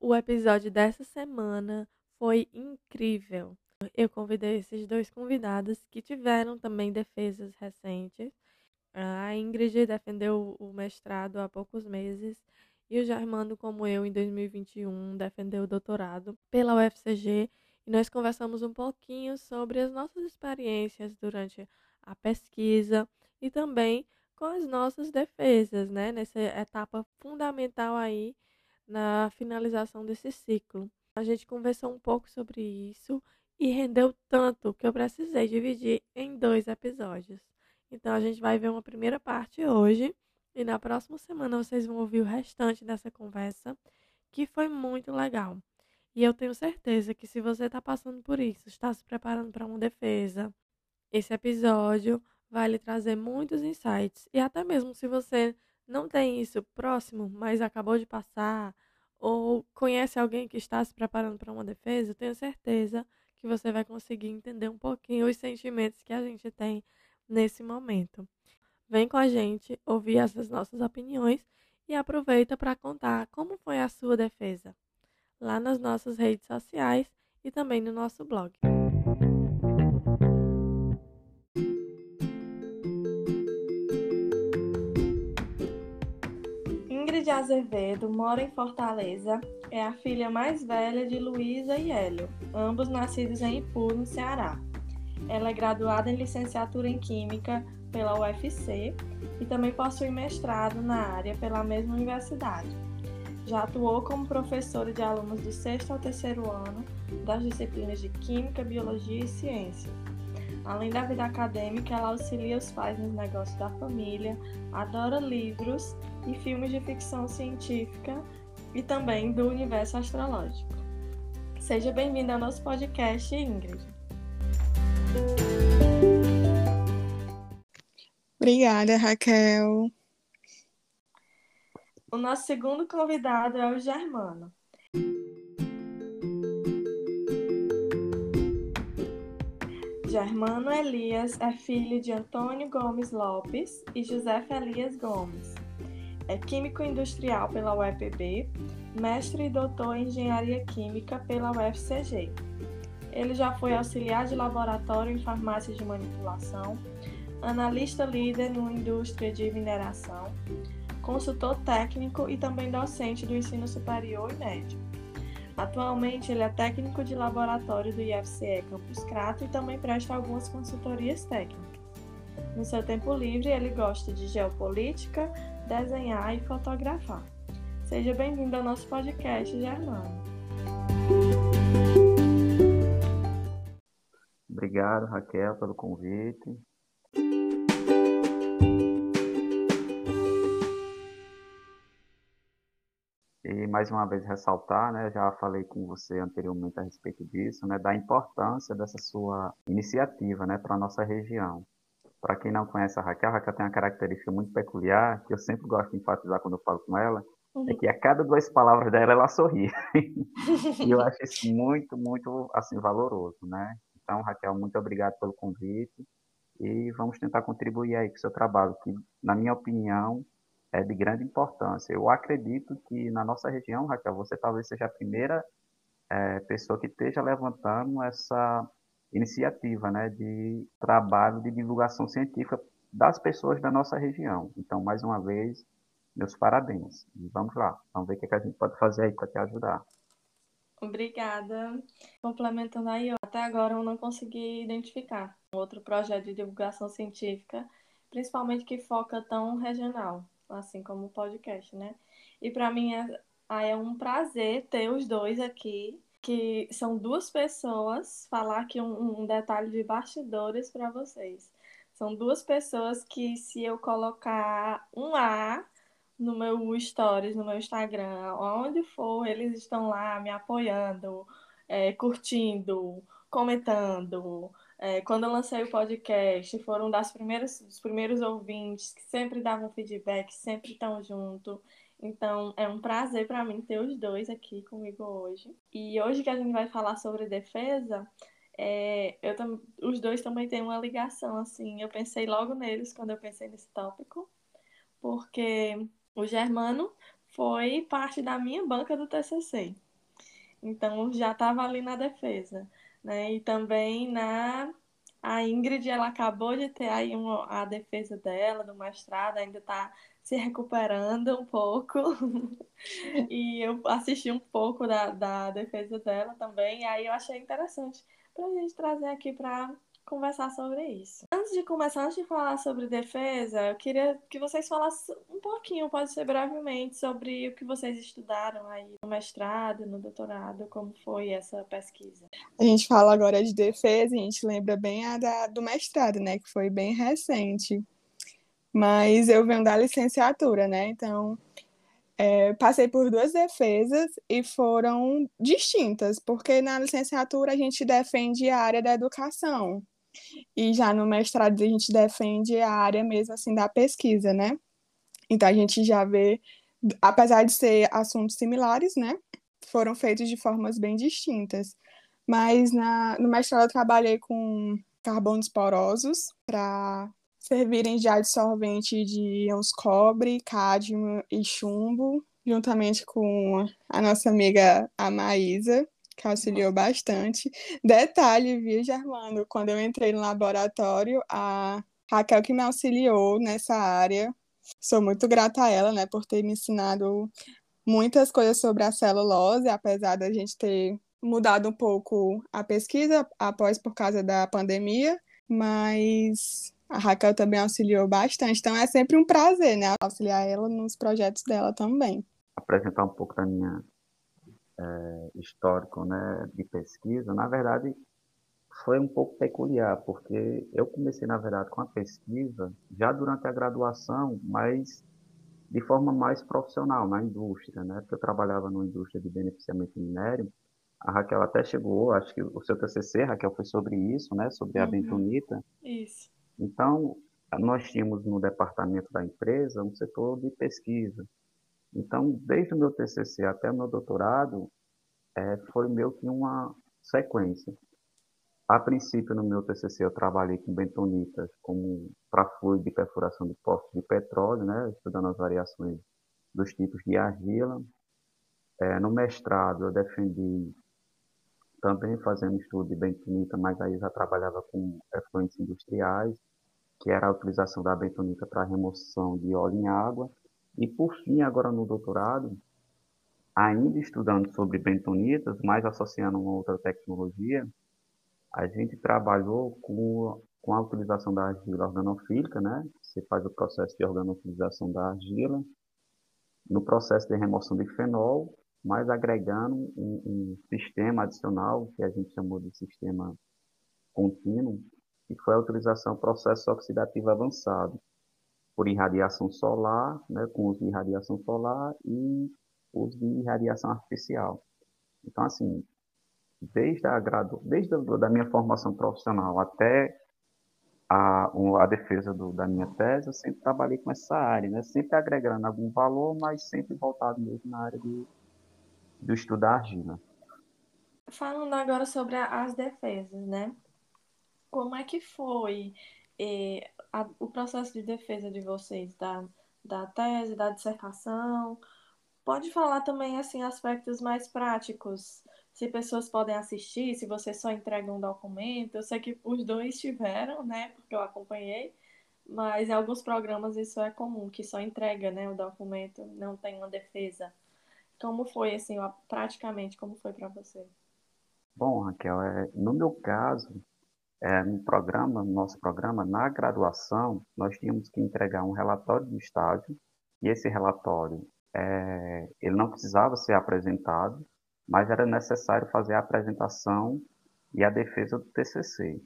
O episódio dessa semana foi incrível. Eu convidei esses dois convidados que tiveram também defesas recentes a Ingrid defendeu o mestrado há poucos meses e o Germano, como eu, em 2021, defendeu o doutorado pela UFCG e nós conversamos um pouquinho sobre as nossas experiências durante a pesquisa e também com as nossas defesas, né, nessa etapa fundamental aí na finalização desse ciclo. A gente conversou um pouco sobre isso e rendeu tanto que eu precisei dividir em dois episódios. Então a gente vai ver uma primeira parte hoje e na próxima semana vocês vão ouvir o restante dessa conversa, que foi muito legal. E eu tenho certeza que se você está passando por isso, está se preparando para uma defesa, esse episódio vai lhe trazer muitos insights. E até mesmo se você não tem isso próximo, mas acabou de passar, ou conhece alguém que está se preparando para uma defesa, eu tenho certeza que você vai conseguir entender um pouquinho os sentimentos que a gente tem nesse momento. Vem com a gente ouvir essas nossas opiniões e aproveita para contar como foi a sua defesa lá nas nossas redes sociais e também no nosso blog. Ingrid Azevedo mora em Fortaleza, é a filha mais velha de Luísa e Hélio, ambos nascidos em Ipu, no Ceará. Ela é graduada em licenciatura em Química pela UFC e também possui mestrado na área pela mesma universidade. Já atuou como professora de alunos do sexto ao terceiro ano das disciplinas de Química, Biologia e Ciências. Além da vida acadêmica, ela auxilia os pais nos negócios da família, adora livros e filmes de ficção científica e também do universo astrológico. Seja bem-vinda ao nosso podcast, Ingrid. Obrigada, Raquel. O nosso segundo convidado é o Germano. Germano Elias é filho de Antônio Gomes Lopes e José Elias Gomes. É químico industrial pela UEPB, mestre e doutor em engenharia química pela UFCG. Ele já foi auxiliar de laboratório em farmácia de manipulação, analista líder na indústria de mineração, consultor técnico e também docente do ensino superior e médio. Atualmente, ele é técnico de laboratório do IFCE Campus Crato e também presta algumas consultorias técnicas. No seu tempo livre, ele gosta de geopolítica, desenhar e fotografar. Seja bem-vindo ao nosso podcast, Germano. Obrigado, Raquel, pelo convite. E mais uma vez ressaltar, né, já falei com você anteriormente a respeito disso, né, da importância dessa sua iniciativa, né, para nossa região. Para quem não conhece a Raquel, a Raquel tem uma característica muito peculiar, que eu sempre gosto de enfatizar quando eu falo com ela, é uhum. é que a cada duas palavras dela ela sorri. e eu acho isso muito, muito assim valoroso, né? Então, Raquel, muito obrigado pelo convite e vamos tentar contribuir aí com o seu trabalho, que, na minha opinião, é de grande importância. Eu acredito que na nossa região, Raquel, você talvez seja a primeira é, pessoa que esteja levantando essa iniciativa né, de trabalho de divulgação científica das pessoas da nossa região. Então, mais uma vez, meus parabéns. E vamos lá, vamos ver o que, é que a gente pode fazer aí para te ajudar. Obrigada. Complementando aí, até agora eu não consegui identificar outro projeto de divulgação científica, principalmente que foca tão regional, assim como o podcast, né? E para mim é, é um prazer ter os dois aqui, que são duas pessoas, falar aqui um, um detalhe de bastidores para vocês. São duas pessoas que, se eu colocar um A no meu stories, no meu Instagram, onde for, eles estão lá me apoiando, é, curtindo, comentando. É, quando eu lancei o podcast, foram das primeiras, dos primeiros ouvintes que sempre davam feedback, sempre estão junto. Então, é um prazer para mim ter os dois aqui comigo hoje. E hoje que a gente vai falar sobre defesa, é, eu os dois também têm uma ligação, assim. Eu pensei logo neles quando eu pensei nesse tópico, porque o Germano foi parte da minha banca do TCC. Então, já estava ali na defesa, né? E também na a Ingrid, ela acabou de ter aí a defesa dela do mestrado, ainda está se recuperando um pouco. e eu assisti um pouco da, da defesa dela também, e aí eu achei interessante para a gente trazer aqui para conversar sobre isso. Antes de começar, antes de falar sobre defesa, eu queria que vocês falassem um pouquinho, pode ser brevemente, sobre o que vocês estudaram aí no mestrado, no doutorado, como foi essa pesquisa. A gente fala agora de defesa, a gente lembra bem a da, do mestrado, né, que foi bem recente. Mas eu venho da licenciatura, né? Então, é, passei por duas defesas e foram distintas, porque na licenciatura a gente defende a área da educação e já no mestrado a gente defende a área mesmo assim da pesquisa, né? Então a gente já vê, apesar de ser assuntos similares, né? Foram feitos de formas bem distintas. Mas na, no mestrado eu trabalhei com carbonos porosos para servirem de adsorvente de íons cobre, cádmio e chumbo, juntamente com a nossa amiga a Maísa, que auxiliou bastante. Detalhe, viu, Germano, quando eu entrei no laboratório, a Raquel que me auxiliou nessa área. Sou muito grata a ela, né, por ter me ensinado muitas coisas sobre a celulose, apesar da gente ter mudado um pouco a pesquisa após por causa da pandemia, mas a Raquel também auxiliou bastante, então é sempre um prazer, né, auxiliar ela nos projetos dela também. Apresentar um pouco da minha é, histórico, né, de pesquisa, na verdade foi um pouco peculiar, porque eu comecei, na verdade, com a pesquisa já durante a graduação, mas de forma mais profissional, na indústria, né? Porque eu trabalhava numa indústria de beneficiamento minério. A Raquel até chegou, acho que o seu TCC, Raquel, foi sobre isso, né? Sobre a uhum. bentonita. Isso. Então, nós tínhamos no departamento da empresa um setor de pesquisa. Então, desde o meu TCC até o meu doutorado, é, foi meio que uma sequência. A princípio, no meu TCC, eu trabalhei com bentonitas como para fluido de perfuração de poços de petróleo, né, estudando as variações dos tipos de argila. É, no mestrado, eu defendi também fazendo estudo de bentonita, mas aí já trabalhava com efluentes industriais, que era a utilização da bentonita para remoção de óleo em água. E por fim, agora no doutorado, ainda estudando sobre bentonitas, mas associando uma outra tecnologia, a gente trabalhou com, com a utilização da argila organofílica, né? Você faz o processo de organofilização da argila, no processo de remoção de fenol, mas agregando um, um, sistema adicional, que a gente chamou de sistema contínuo, que foi a utilização do processo oxidativo avançado, por irradiação solar, né, com uso de irradiação solar e uso de irradiação artificial. Então, assim, desde a, desde a da minha formação profissional até a, a defesa do, da minha tese, eu sempre trabalhei com essa área, né? sempre agregando algum valor, mas sempre voltado mesmo na área de, do estudo da argila. Falando agora sobre as defesas, né? Como é que foi eh, a, o processo de defesa de vocês, da, da tese, da dissertação? Pode falar também, assim, aspectos mais práticos, se pessoas podem assistir, se você só entrega um documento. Eu sei que os dois tiveram, né, porque eu acompanhei, mas em alguns programas isso é comum, que só entrega, né, o documento, não tem uma defesa. Como foi, assim, praticamente, como foi para você? Bom, Raquel, é, no meu caso, é, no programa, no nosso programa, na graduação, nós tínhamos que entregar um relatório de estágio, e esse relatório, é, ele não precisava ser apresentado, mas era necessário fazer a apresentação e a defesa do TCC.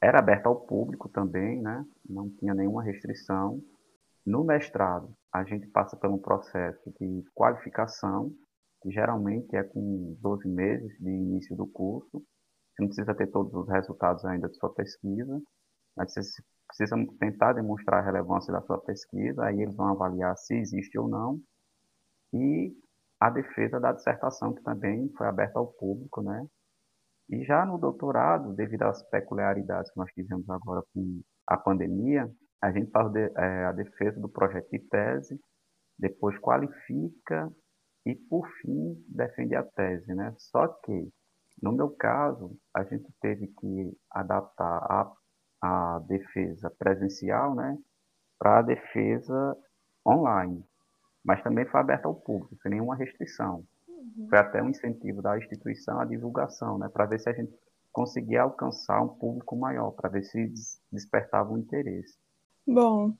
Era aberto ao público também, né? não tinha nenhuma restrição, No mestrado, a gente passa por um processo de qualificação, que geralmente é com 12 meses de início do curso. Você não precisa ter todos os resultados ainda de sua pesquisa, mas você precisa tentar demonstrar a relevância da sua pesquisa, aí eles vão avaliar se existe ou não. E a defesa da dissertação, que também foi aberta ao público, né? E já no doutorado, devido às peculiaridades que nós tivemos agora com a pandemia, a gente faz é, a defesa do projeto de tese, depois qualifica e, por fim, defende a tese, né? Só que, no meu caso, a gente teve que adaptar a, a defesa presencial, né, para a defesa online mas também foi aberta ao público, sem nenhuma restrição. Uhum. Foi até um incentivo da instituição à divulgação, né, para ver se a gente conseguia alcançar um público maior, para ver se despertava o interesse. Bom,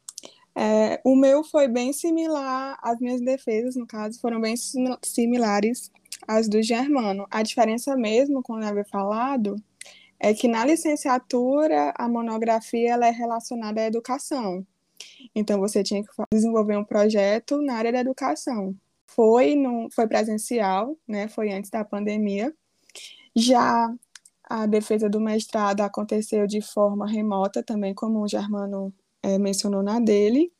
é, o meu foi bem similar, as minhas defesas, no caso, foram bem similares às do Germano. A diferença mesmo, como eu havia falado, é que na licenciatura a monografia ela é relacionada à educação. Então, você tinha que desenvolver um projeto na área da educação. Foi, no, foi presencial, né? foi antes da pandemia. Já a defesa do mestrado aconteceu de forma remota, também como o Germano é, mencionou na dele.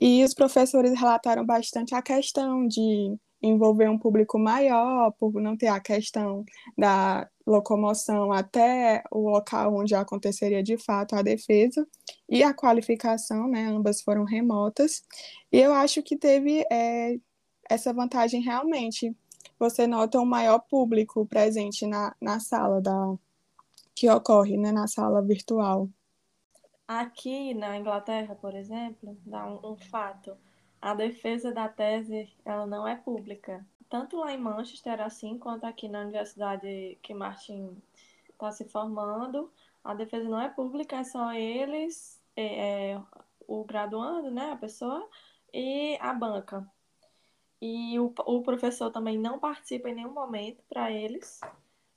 E os professores relataram bastante a questão de envolver um público maior, por não ter a questão da locomoção até o local onde aconteceria de fato a defesa e a qualificação, né, ambas foram remotas. E eu acho que teve é, essa vantagem realmente. Você nota um maior público presente na, na sala da que ocorre, né, na sala virtual. Aqui na Inglaterra, por exemplo, dá um, um fato a defesa da tese ela não é pública. Tanto lá em Manchester assim, quanto aqui na universidade que Martin está se formando, a defesa não é pública, é só eles, é, é, o graduando, né, a pessoa, e a banca. E o, o professor também não participa em nenhum momento para eles,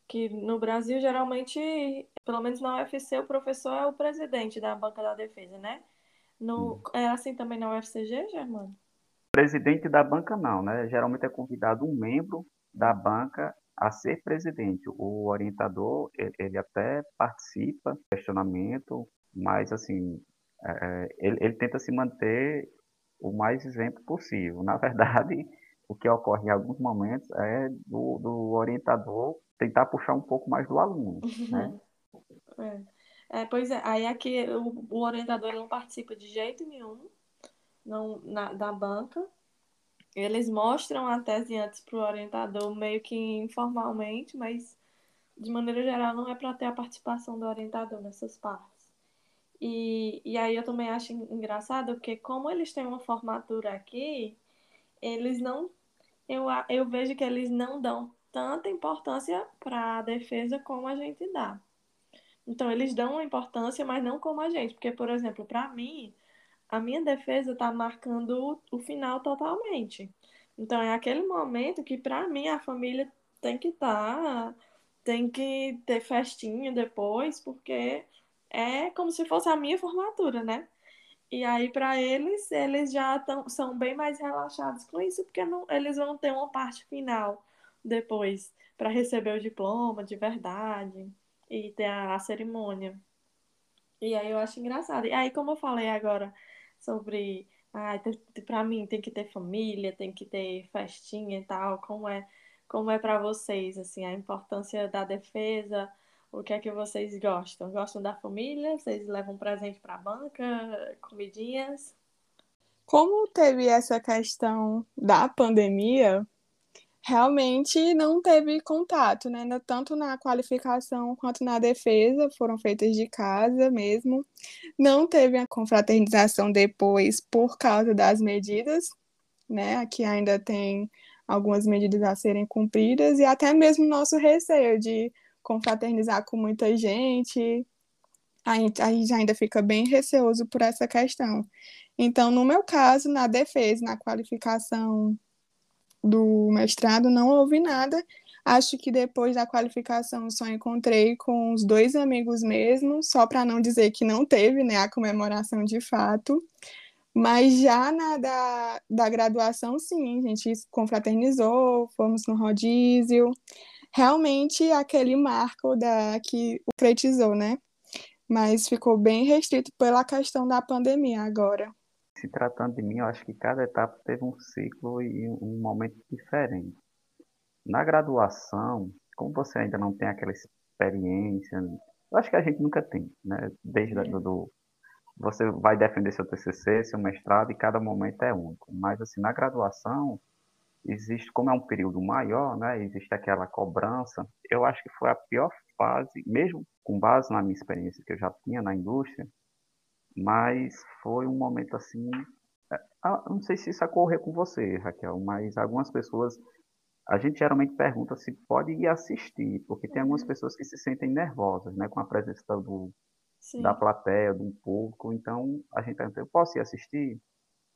que no Brasil geralmente, pelo menos na UFC, o professor é o presidente da banca da defesa, né? No, é assim também na UFCG, Germano? Presidente da banca não, né? Geralmente é convidado um membro da banca a ser presidente. O orientador, ele até participa questionamento, mas assim, é, é, ele, ele tenta se manter o mais isento possível. Na verdade, o que ocorre em alguns momentos é do, do orientador tentar puxar um pouco mais do aluno, né? É. É, pois é, aí aqui o, o orientador não participa de jeito nenhum não, na, da banca. Eles mostram a tese antes para o orientador, meio que informalmente, mas de maneira geral não é para ter a participação do orientador nessas partes. E, e aí eu também acho engraçado porque como eles têm uma formatura aqui, eles não. Eu, eu vejo que eles não dão tanta importância para a defesa como a gente dá. Então, eles dão uma importância, mas não como a gente. Porque, por exemplo, para mim, a minha defesa está marcando o, final totalmente. Então, é aquele momento que, para mim, a família tem que estar, tá, tem que ter festinha depois, porque é como se fosse a minha formatura, né? E aí, para eles, eles já tão, são bem mais relaxados com isso, porque não, eles vão ter uma parte final depois para receber o diploma de verdade e ter a, a cerimônia. E aí eu acho engraçado. E aí, como eu falei agora sobre. Ah, para mim tem que ter família, tem que ter festinha e tal. Como é, como é para vocês, assim, a importância da defesa? O que é que vocês gostam? Gostam da família? Vocês levam presente para a banca, comidinhas? Como teve essa questão da pandemia, realmente não teve contato, né? Tanto na qualificação quanto na defesa, foram feitas de casa mesmo. Não teve a confraternização depois por causa das medidas, né? Aqui ainda tem algumas medidas a serem cumpridas e até mesmo nosso receio de confraternizar com muita gente. A gente, a gente ainda fica bem receoso por essa questão. Então, no meu caso, na defesa, na qualificação do mestrado, não houve nada. Acho que depois da qualificação só encontrei com os dois amigos mesmo, só para não dizer que não teve né, a comemoração de fato. Mas já na da, da graduação, sim, a gente confraternizou, fomos no rodízio. Realmente aquele marco da que o fretizou, né? Mas ficou bem restrito pela questão da pandemia agora. Se tratando de mim, eu acho que cada etapa teve um ciclo e um momento diferente. Na graduação, como você ainda não tem aquela experiência, eu acho que a gente nunca tem, né? Desde é. do, você vai defender seu TCC, seu mestrado, e cada momento é único. Mas, assim, na graduação, existe, como é um período maior, né, existe aquela cobrança. Eu acho que foi a pior fase, mesmo com base na minha experiência que eu já tinha na indústria, mas foi um momento assim. É, ah, não sei se isso ocorreu com você, Raquel, mas algumas pessoas. A gente geralmente pergunta se pode ir assistir, porque tem algumas uhum. pessoas que se sentem nervosas né, com a presença do, Sim. da plateia, do público. Então, a gente pergunta, eu posso ir assistir?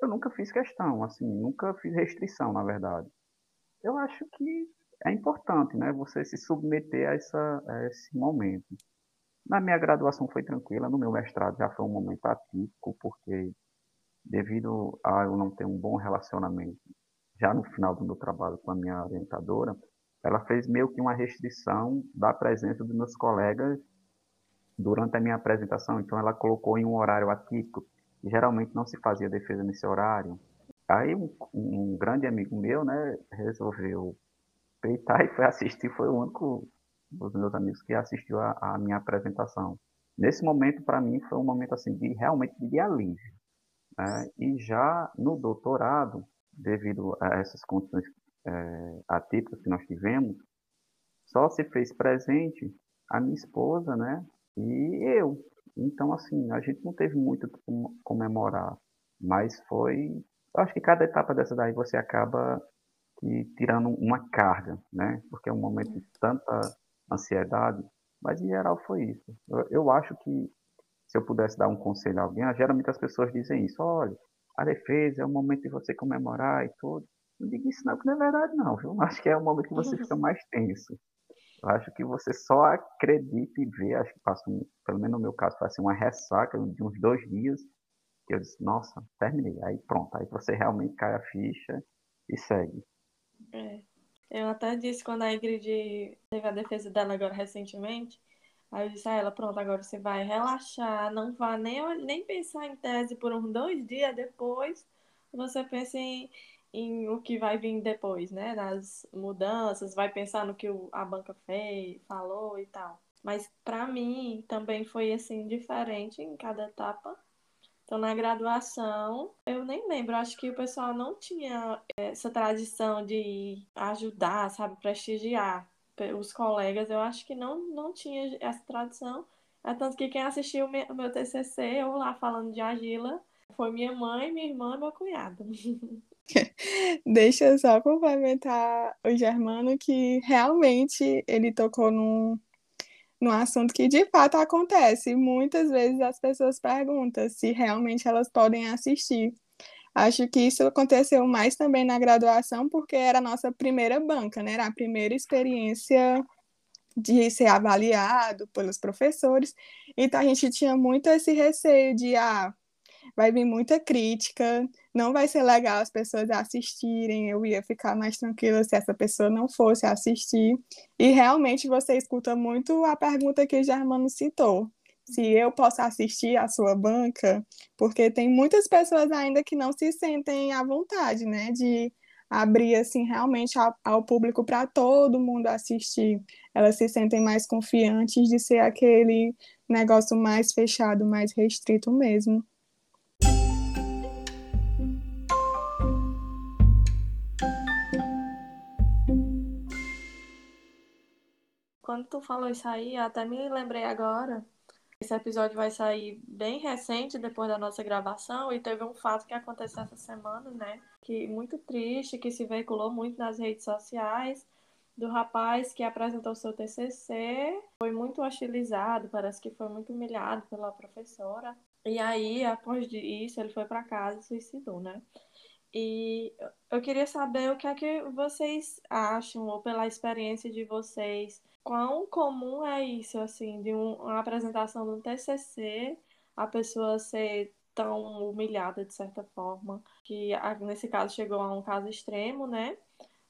Eu nunca fiz questão, assim, nunca fiz restrição, na verdade. Eu acho que é importante, né, você se submeter a, essa, a esse momento. Na minha graduação foi tranquila, no meu mestrado já foi um momento atípico, porque devido a eu não ter um bom relacionamento já no final do meu trabalho com a minha orientadora, ela fez meio que uma restrição da presença dos meus colegas durante a minha apresentação, então ela colocou em um horário atípico, e geralmente não se fazia defesa nesse horário. Aí um, um grande amigo meu, né, resolveu peitar e foi assistir, foi o único dos meus amigos que assistiu a, a minha apresentação. Nesse momento, para mim, foi um momento assim de realmente de alívio. Né? E já no doutorado, devido a essas condições é, atípicas que nós tivemos, só se fez presente a minha esposa, né, e eu. Então, assim, a gente não teve muito como comemorar, mas foi. Eu acho que cada etapa dessa daí você acaba tirando uma carga, né? Porque é um momento de tanta ansiedade, mas em geral foi isso. Eu, eu acho que se eu pudesse dar um conselho a alguém, geralmente as pessoas dizem isso: olha, a defesa é o momento de você comemorar e tudo. Não digo isso não, que não é verdade, não, viu? Acho que é o momento que você fica mais tenso. Eu acho que você só acredita e vê, acho que passa, um, pelo menos no meu caso, assim, uma ressaca de uns dois dias, que eu disse, nossa, terminei. Aí pronto, aí você realmente cai a ficha e segue. É. Eu até disse quando a Ingrid teve a defesa dela agora recentemente, aí eu disse a ela, pronto, agora você vai relaxar, não vá nem, nem pensar em tese por uns dois dias depois, você pensa em, em o que vai vir depois, né? Nas mudanças, vai pensar no que a banca fez, falou e tal. Mas para mim também foi assim diferente em cada etapa. Então na graduação, eu nem lembro, acho que o pessoal não tinha essa tradição de ajudar, sabe, prestigiar os colegas. Eu acho que não não tinha essa tradição. É tanto que quem assistiu o meu TCC, eu lá falando de Agila, foi minha mãe, minha irmã e meu cunhado. Deixa eu só complementar o Germano que realmente ele tocou num, num assunto que de fato acontece. Muitas vezes as pessoas perguntam se realmente elas podem assistir. Acho que isso aconteceu mais também na graduação, porque era a nossa primeira banca, né? Era a primeira experiência de ser avaliado pelos professores. Então a gente tinha muito esse receio de ah, vai vir muita crítica, não vai ser legal as pessoas assistirem, eu ia ficar mais tranquila se essa pessoa não fosse assistir. E realmente você escuta muito a pergunta que o Germano citou. Se eu posso assistir a sua banca, porque tem muitas pessoas ainda que não se sentem à vontade, né, de abrir assim realmente ao, ao público para todo mundo assistir. Elas se sentem mais confiantes de ser aquele negócio mais fechado, mais restrito mesmo. Quando tu falou isso aí, até me lembrei agora. Esse episódio vai sair bem recente, depois da nossa gravação, e teve um fato que aconteceu essa semana, né? Que muito triste, que se veiculou muito nas redes sociais, do rapaz que apresentou seu TCC, foi muito hostilizado, parece que foi muito humilhado pela professora. E aí, após isso, ele foi para casa e suicidou, né? E eu queria saber o que é que vocês acham, ou pela experiência de vocês, quão comum é isso, assim, de um, uma apresentação um TCC, a pessoa ser tão humilhada de certa forma, que nesse caso chegou a um caso extremo, né?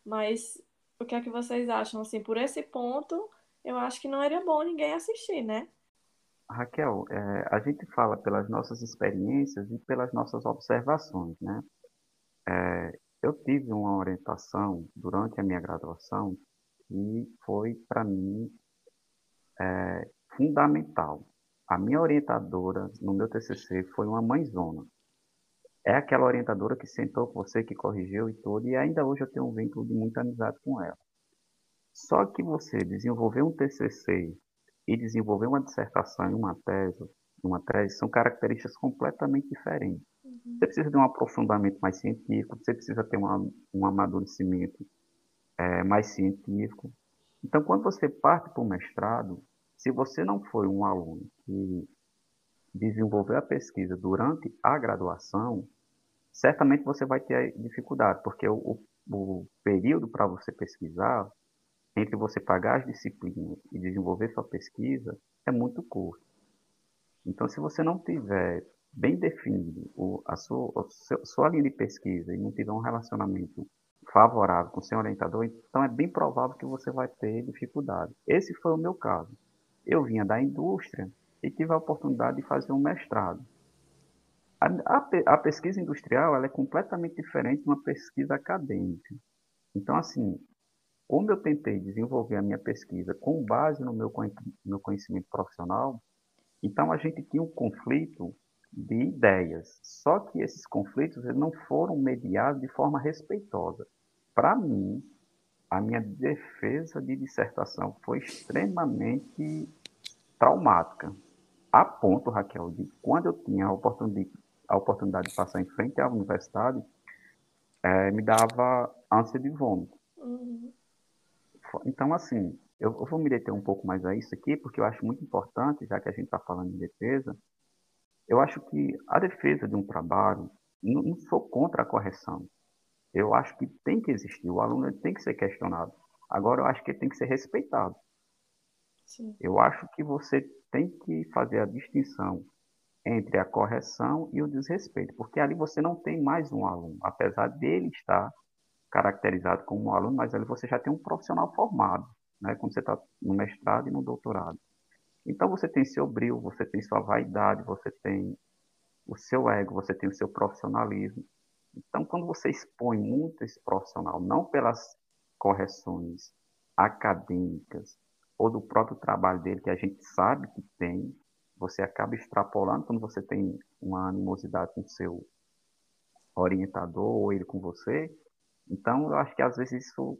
Mas o que é que vocês acham assim, por esse ponto, eu acho que não era bom ninguém assistir, né? Raquel, é, a gente fala pelas nossas experiências e pelas nossas observações, né? É, eu tive uma orientação durante a minha graduação que foi, para mim, é, fundamental. A minha orientadora no meu TCC foi uma mãezona. É aquela orientadora que sentou com você, que corrigiu e tudo, e ainda hoje eu tenho um vínculo de muita amizade com ela. Só que você desenvolver um TCC e desenvolver uma dissertação e uma tese, uma tese são características completamente diferentes. Você precisa de um aprofundamento mais científico, você precisa ter uma, um amadurecimento é, mais científico. Então, quando você parte para o mestrado, se você não foi um aluno que desenvolveu a pesquisa durante a graduação, certamente você vai ter dificuldade, porque o, o período para você pesquisar, entre você pagar as disciplinas e desenvolver sua pesquisa, é muito curto. Então, se você não tiver bem definido o, a sua, a sua linha de pesquisa e não tiver um relacionamento favorável com seu orientador, então é bem provável que você vai ter dificuldade. Esse foi o meu caso. Eu vinha da indústria e tive a oportunidade de fazer um mestrado. A, a, a pesquisa industrial ela é completamente diferente de uma pesquisa acadêmica. Então, assim, como eu tentei desenvolver a minha pesquisa com base no meu, meu conhecimento profissional, então a gente tinha um conflito de ideias. Só que esses conflitos não foram mediados de forma respeitosa. Para mim, a minha defesa de dissertação foi extremamente traumática. A ponto, Raquel, de quando eu tinha a oportunidade, a oportunidade de passar em frente à universidade, é, me dava ânsia de vômito. Uhum. Então, assim, eu, eu, vou me deter um pouco mais a isso aqui, porque eu acho muito importante, já que a gente está falando em defesa, eu acho que a defesa de um trabalho, não, não sou contra a correção. Eu acho que tem que existir, o aluno tem que ser questionado. Agora, eu acho que ele tem que ser respeitado. Sim. Eu acho que você tem que fazer a distinção entre a correção e o desrespeito, porque ali você não tem mais um aluno, apesar dele estar caracterizado como um aluno, mas ali você já tem um profissional formado, né, quando você está no mestrado e no doutorado. Então você tem seu brilho, você tem sua vaidade, você tem o seu ego, você tem o seu profissionalismo. Então, quando você expõe muito esse profissional, não pelas correções acadêmicas ou do próprio trabalho dele, que a gente sabe que tem, você acaba extrapolando quando você tem uma animosidade com seu orientador ou ele com você. Então, eu acho que às vezes isso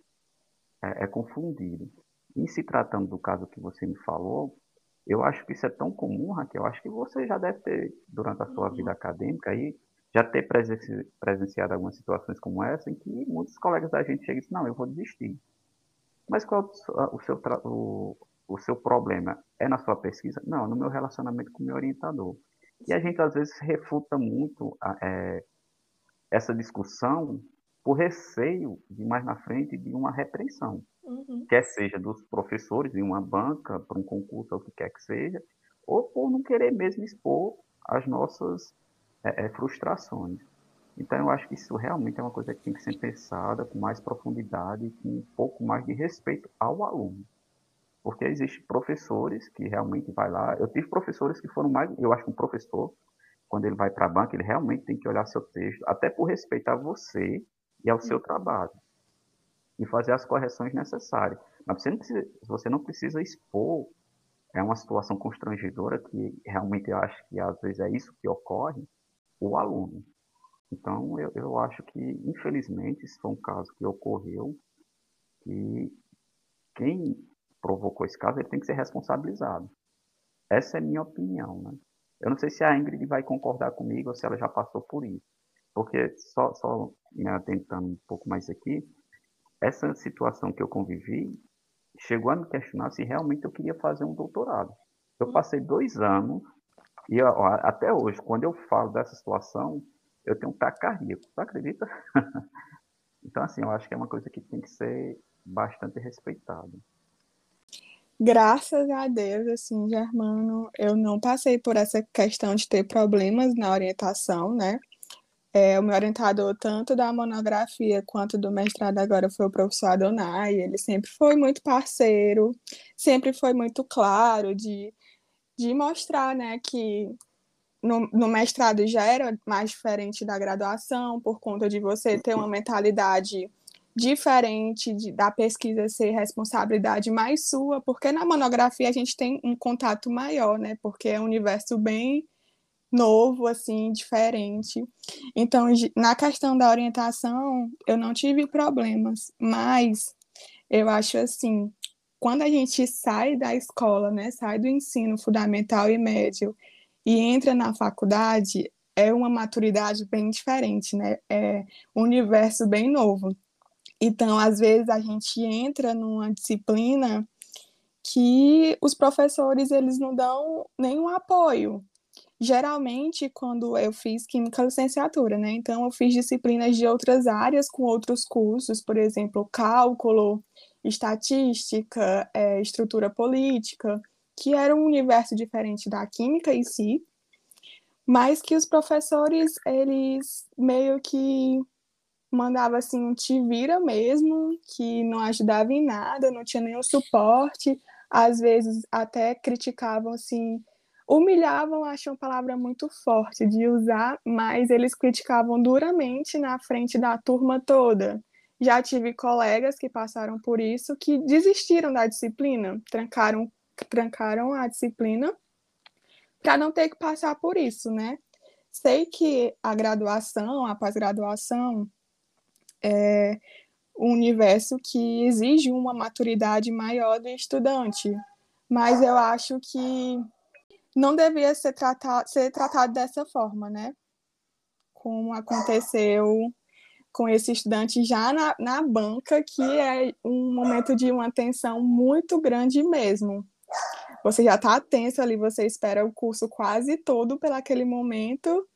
é, é confundido. E se tratando do caso que você me falou, eu acho que isso é tão comum, Raquel, eu acho que você já deve ter, durante a sua uhum. vida acadêmica, aí, já ter presenci presenciado algumas situações como essa, em que muitos colegas da gente chegam e dizem, não, eu vou desistir. Mas qual o seu, o, o seu problema? É na sua pesquisa? Não, no meu relacionamento com o meu orientador. E a gente, às vezes, refuta muito é, essa discussão por receio de mais na frente de uma repreensão uhum. quer seja dos professores em uma banca, para um concurso, ou o que quer que seja, ou por não querer mesmo expor as nossas é, é, frustrações. Então, eu acho que isso realmente é uma coisa que tem que ser pensada com mais profundidade com um pouco mais de respeito ao aluno. Porque existem professores que realmente vai lá. Eu tive professores que foram mais. Eu acho que um professor, quando ele vai para a banca, ele realmente tem que olhar seu texto, até por respeito a você e ao seu trabalho e fazer as correções necessárias. Mas você não precisa, você não precisa expor é uma situação constrangedora que realmente eu acho que às vezes é isso que ocorre, o aluno. Então, eu, eu acho que, infelizmente, isso foi um caso que ocorreu e quem provocou esse caso, ele tem que ser responsabilizado. Essa é minha opinião, né? Eu não sei se a Ingrid vai concordar comigo ou se ela já passou por isso. Porque, só, só me atentando um pouco mais aqui, essa situação que eu convivi chegou a me questionar se realmente eu queria fazer um doutorado. Eu hum. passei dois anos e até hoje, quando eu falo dessa situação, eu tenho um taco cardíaco. Você acredita? então, assim, eu acho que é uma coisa que tem que ser bastante respeitada. Graças a Deus, assim, Germano, eu não passei por essa questão de ter problemas na orientação, né? É, o meu orientador, tanto da monografia quanto do mestrado agora, foi o professor Adonai. Ele sempre foi muito parceiro, sempre foi muito claro de, de mostrar né, que no, no mestrado já era mais diferente da graduação, por conta de você ter uma mentalidade diferente de, da pesquisa ser responsabilidade mais sua, porque na monografia a gente tem um contato maior, né? Porque é um universo bem novo, assim, diferente. Então, na questão da orientação, eu não tive problemas, mas eu acho assim, quando a gente sai da escola, né, sai do ensino fundamental e médio e entra na faculdade, é uma maturidade bem diferente, né? É um universo bem novo. Então, às vezes a gente entra numa disciplina que os professores eles não dão nenhum apoio. Geralmente, quando eu fiz química licenciatura, né? Então, eu fiz disciplinas de outras áreas com outros cursos, por exemplo, cálculo, estatística, é, estrutura política, que era um universo diferente da química em si, mas que os professores, eles meio que mandava assim um te vira mesmo, que não ajudava em nada, não tinha nenhum suporte, às vezes até criticavam assim, humilhavam, acho uma palavra muito forte de usar, mas eles criticavam duramente na frente da turma toda. Já tive colegas que passaram por isso que desistiram da disciplina, trancaram trancaram a disciplina para não ter que passar por isso, né? Sei que a graduação, a pós-graduação, é um universo que exige uma maturidade maior do estudante, mas eu acho que não devia ser tratado, ser tratado dessa forma, né? Como aconteceu com esse estudante já na, na banca, que é um momento de uma tensão muito grande mesmo. Você já está tenso ali, você espera o curso quase todo pelo aquele momento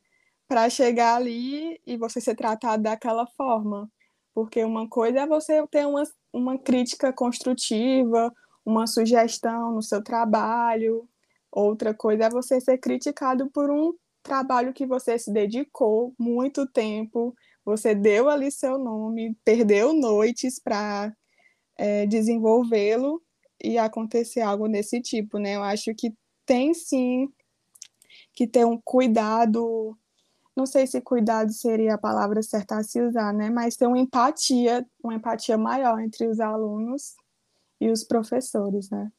para chegar ali e você ser tratado daquela forma. Porque uma coisa é você ter uma, uma crítica construtiva, uma sugestão no seu trabalho, outra coisa é você ser criticado por um trabalho que você se dedicou muito tempo, você deu ali seu nome, perdeu noites para é, desenvolvê-lo e acontecer algo desse tipo, né? Eu acho que tem sim que ter um cuidado não sei se cuidado seria a palavra certa a se usar, né? Mas ter uma empatia, uma empatia maior entre os alunos e os professores, né?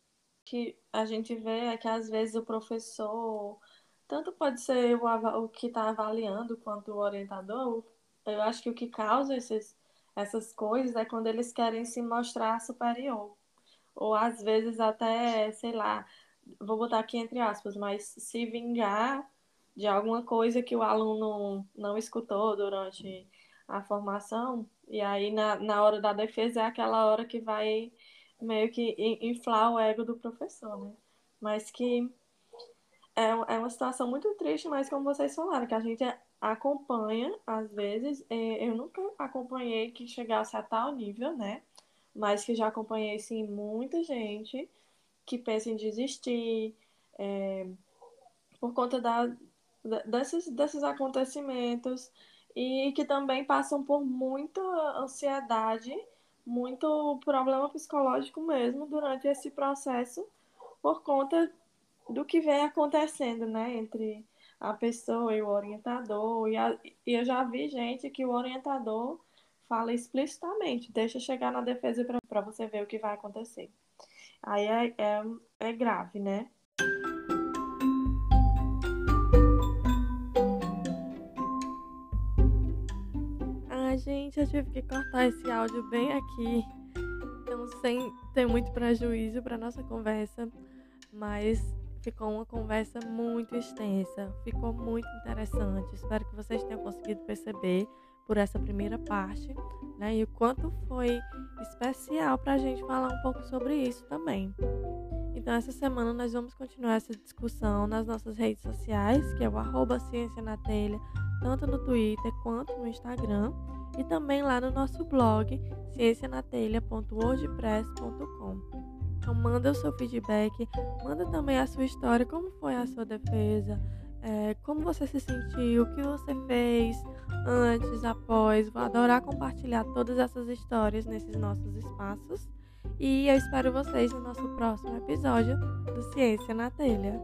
Que a gente vê é que às vezes o professor, tanto pode ser o, o que está avaliando quanto o orientador, eu acho que o que causa esses, essas coisas é quando eles querem se mostrar superior. Ou às vezes até, sei lá, vou botar aqui entre aspas, mas se vingar de alguma coisa que o aluno não escutou durante a formação, e aí na, na hora da defesa é aquela hora que vai meio que inflar o ego do professor, né? Mas que é, é uma situação muito triste, mas como vocês falaram, que a gente acompanha, às vezes, eu nunca acompanhei que chegasse a tal nível, né? Mas que já acompanhei, sim, muita gente que pensa em desistir, é, por conta da, desses, desses acontecimentos e que também passam por muita ansiedade, muito problema psicológico mesmo durante esse processo por conta do que vem acontecendo, né, entre a pessoa e o orientador. E, a, e eu já vi gente que o orientador fala explicitamente, deixa chegar na defesa para você ver o que vai acontecer. Aí é, é, é grave, né? Gente, eu tive que cortar esse áudio bem aqui. Então, sem ter muito prejuízo para nossa conversa, mas ficou uma conversa muito extensa, ficou muito interessante. Espero que vocês tenham conseguido perceber por essa primeira parte, né? E o quanto foi especial para a gente falar um pouco sobre isso também. Então, essa semana nós vamos continuar essa discussão nas nossas redes sociais, que é o arroba Ciência na Telha, tanto no Twitter quanto no Instagram e também lá no nosso blog ciencianatelha.wordpress.com. Então manda o seu feedback, manda também a sua história, como foi a sua defesa, é, como você se sentiu, o que você fez antes, após. Vou adorar compartilhar todas essas histórias nesses nossos espaços. E eu espero vocês no nosso próximo episódio do Ciência na Telha.